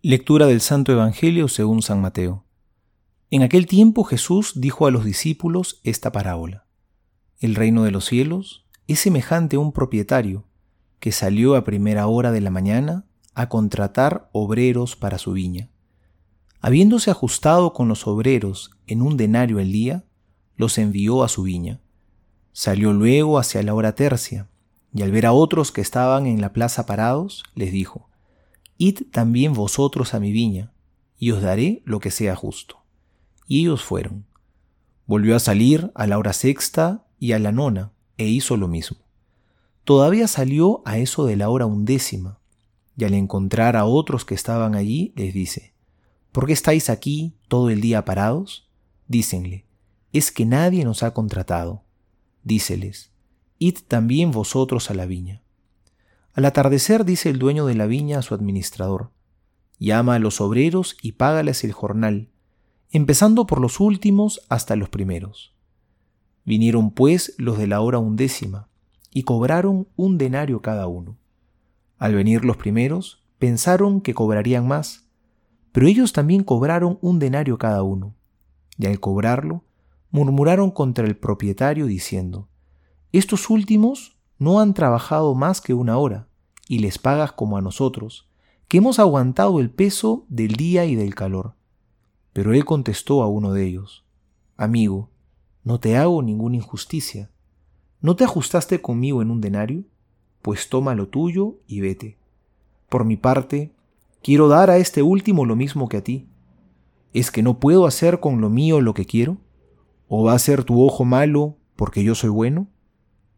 Lectura del Santo Evangelio según San Mateo. En aquel tiempo Jesús dijo a los discípulos esta parábola. El reino de los cielos es semejante a un propietario que salió a primera hora de la mañana a contratar obreros para su viña. Habiéndose ajustado con los obreros en un denario al día, los envió a su viña. Salió luego hacia la hora tercia, y al ver a otros que estaban en la plaza parados, les dijo, Id también vosotros a mi viña, y os daré lo que sea justo. Y ellos fueron. Volvió a salir a la hora sexta y a la nona, e hizo lo mismo. Todavía salió a eso de la hora undécima, y al encontrar a otros que estaban allí, les dice, ¿Por qué estáis aquí todo el día parados? Dícenle, es que nadie nos ha contratado. Díceles, id también vosotros a la viña. Al atardecer dice el dueño de la viña a su administrador, llama a los obreros y págales el jornal, empezando por los últimos hasta los primeros. Vinieron pues los de la hora undécima, y cobraron un denario cada uno. Al venir los primeros, pensaron que cobrarían más, pero ellos también cobraron un denario cada uno, y al cobrarlo, murmuraron contra el propietario diciendo, Estos últimos no han trabajado más que una hora, y les pagas como a nosotros, que hemos aguantado el peso del día y del calor. Pero él contestó a uno de ellos, Amigo, no te hago ninguna injusticia. ¿No te ajustaste conmigo en un denario? Pues toma lo tuyo y vete. Por mi parte, quiero dar a este último lo mismo que a ti. ¿Es que no puedo hacer con lo mío lo que quiero? ¿O va a ser tu ojo malo porque yo soy bueno?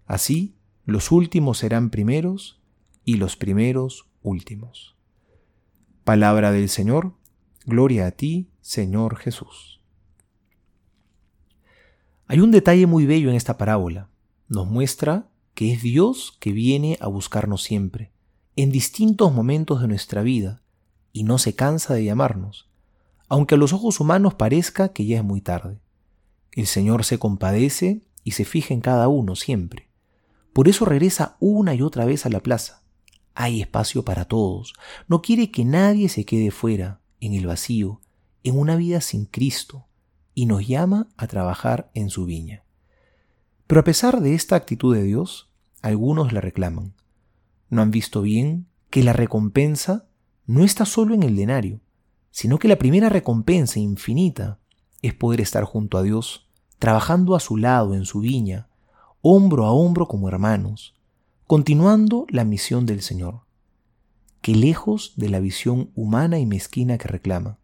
Así, los últimos serán primeros y los primeros últimos. Palabra del Señor, gloria a ti, Señor Jesús. Hay un detalle muy bello en esta parábola. Nos muestra que es Dios que viene a buscarnos siempre, en distintos momentos de nuestra vida, y no se cansa de llamarnos, aunque a los ojos humanos parezca que ya es muy tarde. El Señor se compadece y se fija en cada uno siempre. Por eso regresa una y otra vez a la plaza hay espacio para todos. No quiere que nadie se quede fuera, en el vacío, en una vida sin Cristo, y nos llama a trabajar en su viña. Pero a pesar de esta actitud de Dios, algunos la reclaman. No han visto bien que la recompensa no está solo en el denario, sino que la primera recompensa infinita es poder estar junto a Dios, trabajando a su lado en su viña, hombro a hombro como hermanos, continuando la misión del Señor, que lejos de la visión humana y mezquina que reclama.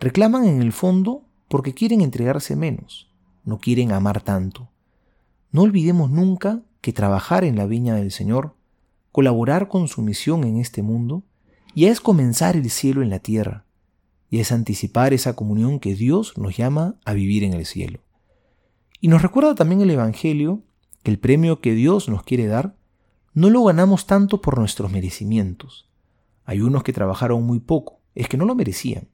Reclaman en el fondo porque quieren entregarse menos, no quieren amar tanto. No olvidemos nunca que trabajar en la viña del Señor, colaborar con su misión en este mundo, ya es comenzar el cielo en la tierra, y es anticipar esa comunión que Dios nos llama a vivir en el cielo. Y nos recuerda también el Evangelio que el premio que Dios nos quiere dar no lo ganamos tanto por nuestros merecimientos. Hay unos que trabajaron muy poco, es que no lo merecían.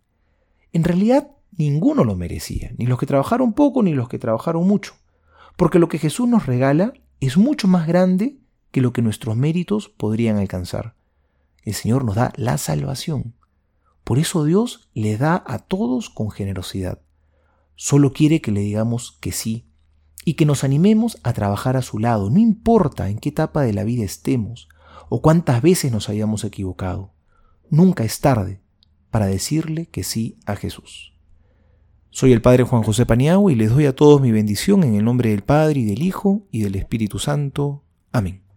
En realidad, ninguno lo merecía, ni los que trabajaron poco ni los que trabajaron mucho, porque lo que Jesús nos regala es mucho más grande que lo que nuestros méritos podrían alcanzar. El Señor nos da la salvación. Por eso Dios le da a todos con generosidad. Solo quiere que le digamos que sí y que nos animemos a trabajar a su lado, no importa en qué etapa de la vida estemos o cuántas veces nos hayamos equivocado. Nunca es tarde para decirle que sí a Jesús. Soy el Padre Juan José Paniagua y les doy a todos mi bendición en el nombre del Padre y del Hijo y del Espíritu Santo. Amén.